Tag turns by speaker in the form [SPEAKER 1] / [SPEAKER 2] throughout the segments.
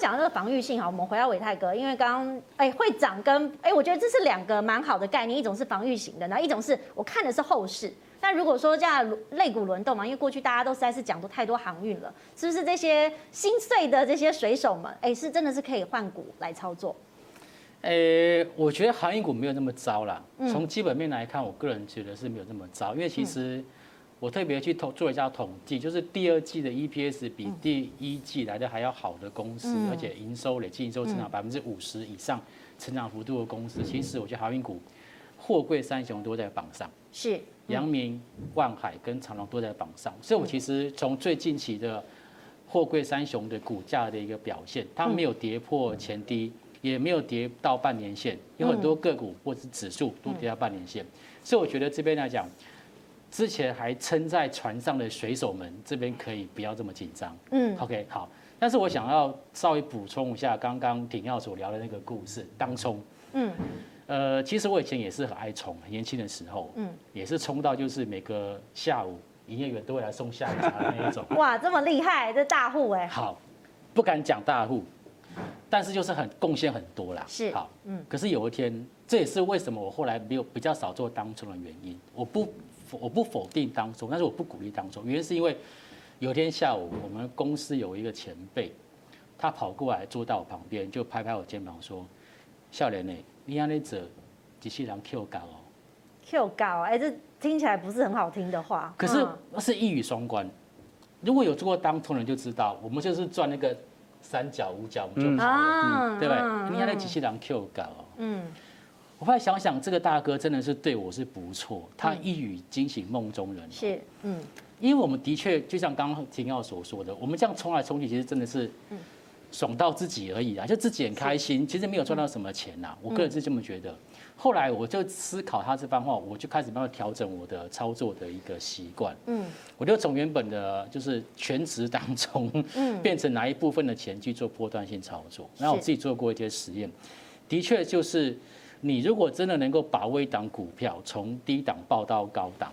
[SPEAKER 1] 刚讲的这个防御性哈，我们回到伟泰哥，因为刚刚哎会长跟哎，我觉得这是两个蛮好的概念，一种是防御型的，那一种是我看的是后市。但如果说这样类股轮动嘛，因为过去大家都实在是讲都太多航运了，是不是这些心碎的这些水手们，哎，是真的是可以换股来操作？
[SPEAKER 2] 诶，我觉得航运股没有那么糟啦。从基本面来看，我个人觉得是没有那么糟，因为其实我特别去统做一下统计，就是第二季的 EPS 比第一季来的还要好的公司，而且营收累计营收成长百分之五十以上成长幅度的公司，其实我觉得航运股货柜三雄都在榜上，
[SPEAKER 1] 是。
[SPEAKER 2] 阳明、万海跟长荣都在榜上，所以我其实从最近期的货柜三雄的股价的一个表现，它没有跌破前低。也没有跌到半年线，有很多个股或者是指数都跌到半年线，所以我觉得这边来讲，之前还撑在船上的水手们这边可以不要这么紧张。嗯，OK 好，但是我想要稍微补充一下刚刚鼎耀所聊的那个故事，当冲。嗯，呃，其实我以前也是很爱冲，很年轻的时候，嗯，也是冲到就是每个下午营业员都会来送下午茶的那一种。
[SPEAKER 1] 哇，这么厉害，这大户哎。
[SPEAKER 2] 好，不敢讲大户。但是就是很贡献很多啦，
[SPEAKER 1] 是
[SPEAKER 2] 好，嗯，可是有一天，这也是为什么我后来没有比较少做当冲的原因。我不我不否定当冲，但是我不鼓励当冲，原因是因为有一天下午，我们公司有一个前辈，他跑过来坐到我旁边，就拍拍我肩膀说：“笑脸呢，你安尼做，机器人 Q 高哦
[SPEAKER 1] ，Q 高，哎，这听起来不是很好听的话。
[SPEAKER 2] 可是那是一语双关，如果有做过当冲人就知道，我们就是赚那个。三角五角我们就跑了，对不对？你看那机器人 Q 搞，嗯，我后来想想，这个大哥真的是对我是不错，他一语惊醒梦中人。
[SPEAKER 1] 是，嗯，
[SPEAKER 2] 因为我们的确就像刚刚廷耀所说的，我们这样冲来冲去，其实真的是爽到自己而已啊，就自己很开心，其实没有赚到什么钱呐。我个人是这么觉得。后来我就思考他这番话，我就开始慢慢调整我的操作的一个习惯。嗯，我就从原本的就是全职当中，嗯，变成拿一部分的钱去做波段性操作。然后我自己做过一些实验，的确就是你如果真的能够把握一档股票从低档报到高档。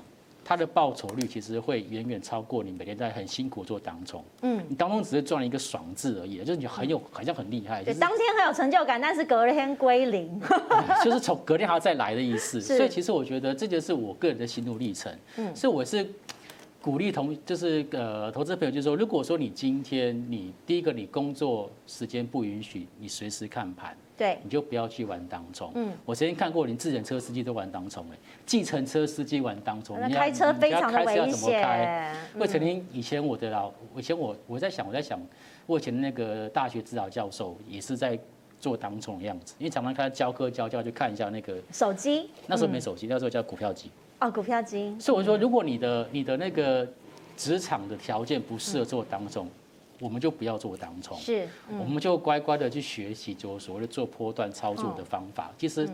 [SPEAKER 2] 它的报酬率其实会远远超过你每天在很辛苦做当中，嗯，你当中只是赚了一个爽字而已，就是你很有好像很厉害，
[SPEAKER 1] 对，当天很有成就感，但是隔天归零，
[SPEAKER 2] 就是从隔天还要再来的意思。所以其实我觉得这就是我个人的心路历程，嗯，所以我是鼓励同就是呃投资朋友，就是说，如果说你今天你第一个你工作时间不允许，你随时看盘。
[SPEAKER 1] 对，
[SPEAKER 2] 你就不要去玩当冲。嗯，我曾经看过，连自行车司机都玩当冲，哎，计程车司机玩当冲，
[SPEAKER 1] 你开车非常的危险。
[SPEAKER 2] 我曾经以前我的老，以前我我在想，我在想，我以前那个大学指导教授也是在做当冲的样子，因为常常看他教课教教，就看一下那个
[SPEAKER 1] 手机。
[SPEAKER 2] 那时候没手机，那时候叫股票机。
[SPEAKER 1] 哦，股票机。
[SPEAKER 2] 所以我说，如果你的你的那个职场的条件不适合做当冲。我们就不要做当冲，
[SPEAKER 1] 是，
[SPEAKER 2] 我们就乖乖的去学习，就所谓的做波段操作的方法。其实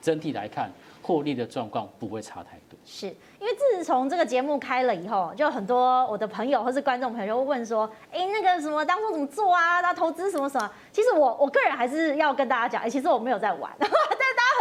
[SPEAKER 2] 整体来看，获利的状况不会差太多。
[SPEAKER 1] 是因为自从这个节目开了以后，就很多我的朋友或是观众朋友就会问说：“哎，那个什么当冲怎么做啊？那投资什么什么？”其实我我个人还是要跟大家讲，哎，其实我没有在玩，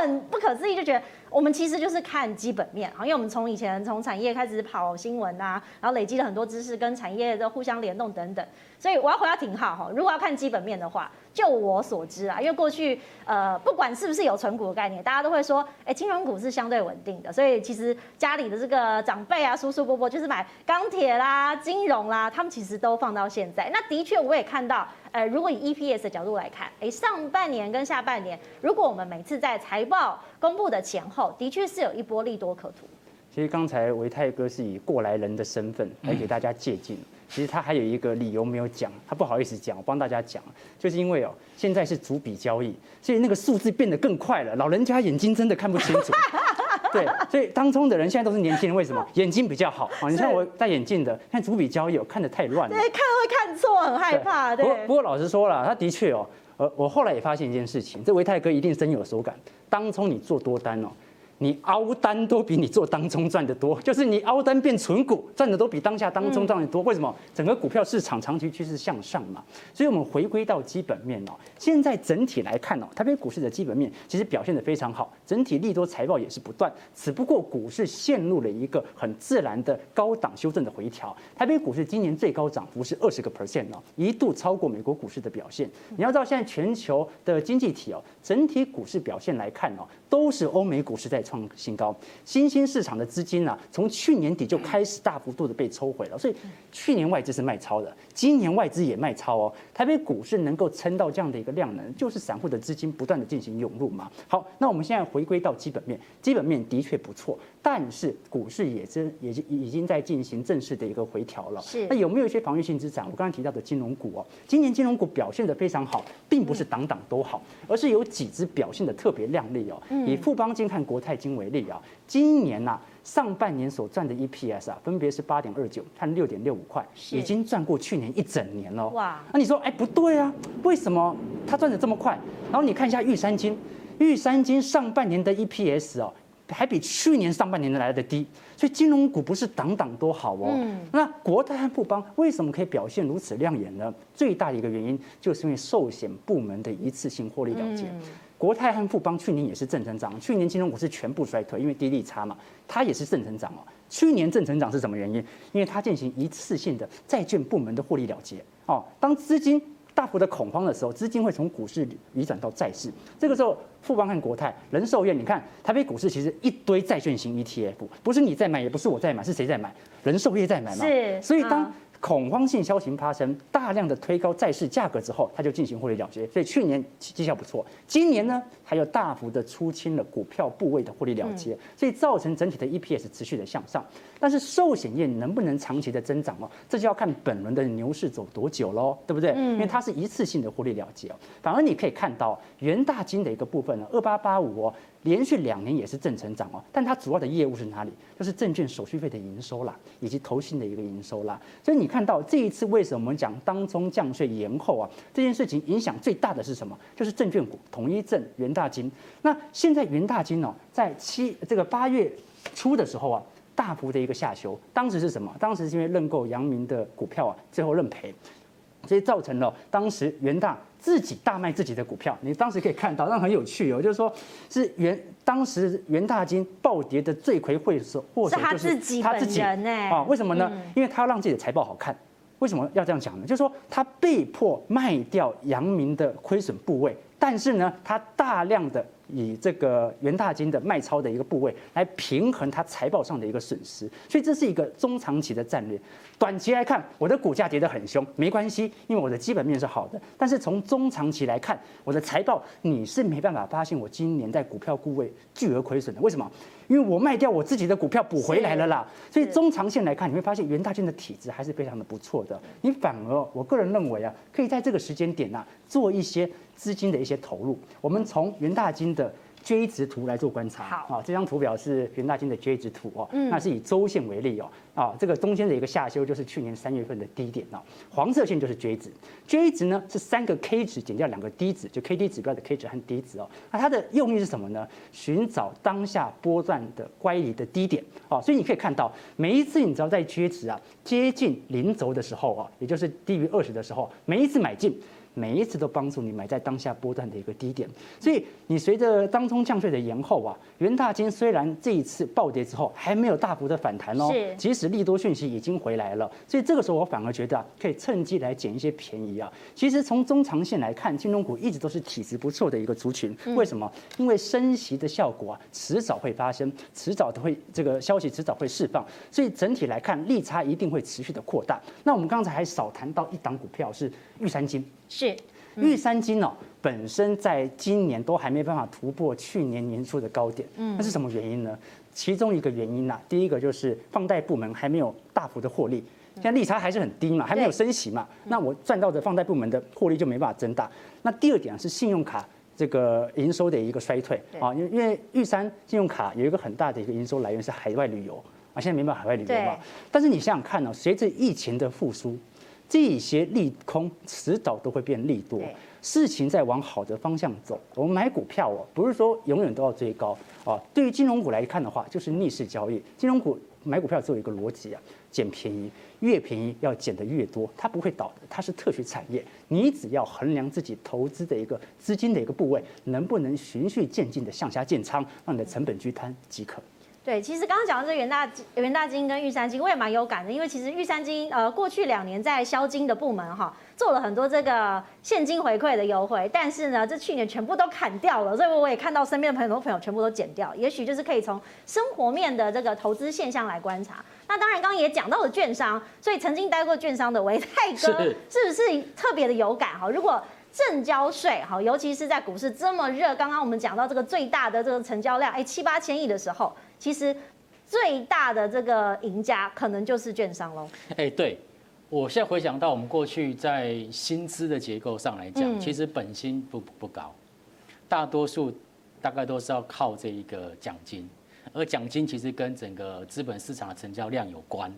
[SPEAKER 1] 很不可思议，就觉得。我们其实就是看基本面，好因为我们从以前从产业开始跑新闻啊，然后累积了很多知识，跟产业的互相联动等等。所以我要回答挺好哈，如果要看基本面的话，就我所知啊，因为过去呃不管是不是有存股的概念，大家都会说，哎，金融股是相对稳定的，所以其实家里的这个长辈啊，叔叔伯伯就是买钢铁啦、金融啦，他们其实都放到现在。那的确我也看到。呃，如果以 EPS 的角度来看，哎，上半年跟下半年，如果我们每次在财报公布的前后，的确是有一波利多可图。
[SPEAKER 3] 其实刚才维泰哥是以过来人的身份来给大家借镜，其实他还有一个理由没有讲，他不好意思讲，我帮大家讲，就是因为哦，现在是逐笔交易，所以那个数字变得更快了，老人家眼睛真的看不清楚。对，所以当中的人现在都是年轻人，为什么？眼睛比较好啊？你像我戴眼镜的，看逐笔交易，我看得太乱了。
[SPEAKER 1] 对，看会看错，很害怕。对。
[SPEAKER 3] 不过不过老实说了，他的确哦，呃，我后来也发现一件事情，这维泰哥一定深有所感。当中你做多单哦，你凹单都比你做当中赚得多，就是你凹单变存股赚的都比当下当中赚得多。为什么？整个股票市场长期趋势向上嘛。所以我们回归到基本面哦，现在整体来看哦，台北股市的基本面其实表现得非常好，整体利多财报也是不断，只不过股市陷入了一个很自然的高档修正的回调。台北股市今年最高涨幅是二十个 percent 哦，一度超过美国股市的表现。你要知道，现在全球的经济体哦，整体股市表现来看哦，都是欧美股市在创新高，新兴市场的资金啊，从去年底就开始大幅度的被抽回了，所以去年外资是卖超的，今年外资也卖超哦。台北股市能够撑到这样的一个量能，就是散户的资金不断的进行涌入嘛。好，那我们现在回归到基本面，基本面的确不错，但是股市也真也已经在进行正式的一个回调了。
[SPEAKER 1] 是，
[SPEAKER 3] 那有没有一些防御性资产？我刚刚提到的金融股哦，今年金融股表现的非常好，并不是档档都好，而是有几只表现的特别亮丽哦。以富邦金和国泰金为例啊，今年呐上半年所赚的 EPS 啊，分别是八点二九和六点六五块，已经赚过去年一整年喽。哇，那你说哎不对啊，为什么它赚的这么快？然后你看一下玉山金，玉山金上半年的 EPS 哦。还比去年上半年的来的低，所以金融股不是档档都好哦。那国泰和富邦为什么可以表现如此亮眼呢？最大的一个原因就是因为寿险部门的一次性获利了结。国泰和富邦去年也是正成长，去年金融股是全部衰退，因为低利差嘛，它也是正成长哦。去年正成长是什么原因？因为它进行一次性的债券部门的获利了结哦，当资金。大幅的恐慌的时候，资金会从股市移转到债市。这个时候，富邦和国泰、人寿院，你看台北股市其实一堆债券型 ETF，不是你在买，也不是我在买，是谁在买？人寿业在买嘛？
[SPEAKER 1] 是。
[SPEAKER 3] 所以当恐慌性消息发生，大量的推高债市价格之后，它就进行获利了结。所以去年绩效不错，今年呢，它又大幅的出清了股票部位的获利了结，所以造成整体的 EPS 持续的向上。但是寿险业能不能长期的增长哦？这就要看本轮的牛市走多久喽，对不对？因为它是一次性的获利了结哦。反而你可以看到元大金的一个部分呢，二八八五哦。连续两年也是正成长哦，但它主要的业务是哪里？就是证券手续费的营收啦，以及投信的一个营收啦。所以你看到这一次为什么我们讲当中降税延后啊？这件事情影响最大的是什么？就是证券股统一证、元大金。那现在元大金哦，在七这个八月初的时候啊，大幅的一个下修。当时是什么？当时是因为认购阳明的股票啊，最后认赔，所以造成了当时元大。自己大卖自己的股票，你当时可以看到，那很有趣哦，就是说是元当时元大金暴跌的罪魁祸首，或者就是他自己啊？为什么呢？因为他要让自己的财报好看。为什么要这样讲呢？就是说他被迫卖掉阳明的亏损部位，但是呢，他大量的。以这个元大金的卖超的一个部位来平衡它财报上的一个损失，所以这是一个中长期的战略。短期来看，我的股价跌得很凶，没关系，因为我的基本面是好的。但是从中长期来看，我的财报你是没办法发现我今年在股票部位巨额亏损的。为什么？因为我卖掉我自己的股票补回来了啦。所以中长线来看，你会发现元大金的体质还是非常的不错的。你反而，我个人认为啊，可以在这个时间点呐、啊，做一些。资金的一些投入，我们从元大金的 J 值图来做观察。好，啊，这张图表是元大金的 J 值图哦，那是以周线为例哦，啊，这个中间的一个下修就是去年三月份的低点哦，黄色线就是 J 值，J 值呢是三个 K 值减掉两个 D 值，就 K D 指标的 K 值和 D 值哦，那它的用意是什么呢？寻找当下波段的乖离的低点哦，所以你可以看到每一次你只要在 J 值啊接近零轴的时候啊，也就是低于二十的时候，每一次买进。每一次都帮助你买在当下波段的一个低点，所以你随着当中降税的延后啊，元大金虽然这一次暴跌之后还没有大幅的反弹哦，即使利多讯息已经回来了，所以这个时候我反而觉得啊，可以趁机来捡一些便宜啊。其实从中长线来看，金融股一直都是体质不错的一个族群，为什么？因为升息的效果啊，迟早会发生，迟早都会这个消息迟早会释放，所以整体来看利差一定会持续的扩大。那我们刚才还少谈到一档股票是玉山金。是。玉山金哦，本身在今年都还没办法突破去年年初的高点，嗯，那是什么原因呢？其中一个原因呐，第一个就是放贷部门还没有大幅的获利，现在利差还是很低嘛，还没有升息嘛，那我赚到的放贷部门的获利就没办法增大。那第二点是信用卡这个营收的一个衰退。啊，因为因为玉山信用卡有一个很大的一个营收来源是海外旅游啊，现在没办法海外旅游嘛，但是你想想看哦，随着疫情的复苏。这些利空迟早都会变利多，事情在往好的方向走。我们买股票哦，不是说永远都要追高啊。对于金融股来看的话，就是逆势交易。金融股买股票只有一个逻辑啊，捡便宜，越便宜要捡得越多，它不会倒的，它是特许产业。你只要衡量自己投资的一个资金的一个部位，能不能循序渐进的向下建仓，让你的成本居摊即可。
[SPEAKER 1] 对，其实刚刚讲到这元大元大金跟玉山金，我也蛮有感的，因为其实玉山金呃过去两年在销金的部门哈做了很多这个现金回馈的优惠，但是呢，这去年全部都砍掉了，所以我也看到身边的朋友很多朋友全部都减掉，也许就是可以从生活面的这个投资现象来观察。那当然刚刚也讲到了券商，所以曾经待过券商的维泰哥是不是特别的有感哈？如果证交税好，尤其是在股市这么热，刚刚我们讲到这个最大的这个成交量哎七八千亿的时候。其实最大的这个赢家可能就是券商喽。
[SPEAKER 2] 哎，对，我现在回想到我们过去在薪资的结构上来讲，其实本薪不不高，大多数大概都是要靠这一个奖金，而奖金其实跟整个资本市场的成交量有关。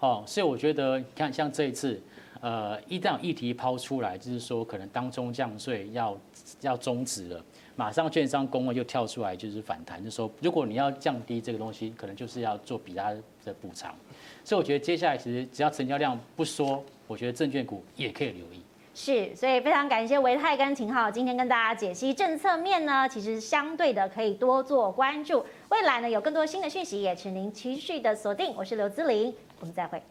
[SPEAKER 2] 哦，所以我觉得，看像这一次，呃，一旦议题抛出来，就是说可能当中降税要要终止了。马上券商公会就跳出来，就是反弹，就说如果你要降低这个东西，可能就是要做比他的补偿。所以我觉得接下来其实只要成交量不缩，我觉得证券股也可以留意。
[SPEAKER 1] 是，所以非常感谢维泰跟秦浩今天跟大家解析政策面呢，其实相对的可以多做关注。未来呢有更多新的讯息，也请您持续的锁定。我是刘姿玲，我们再会。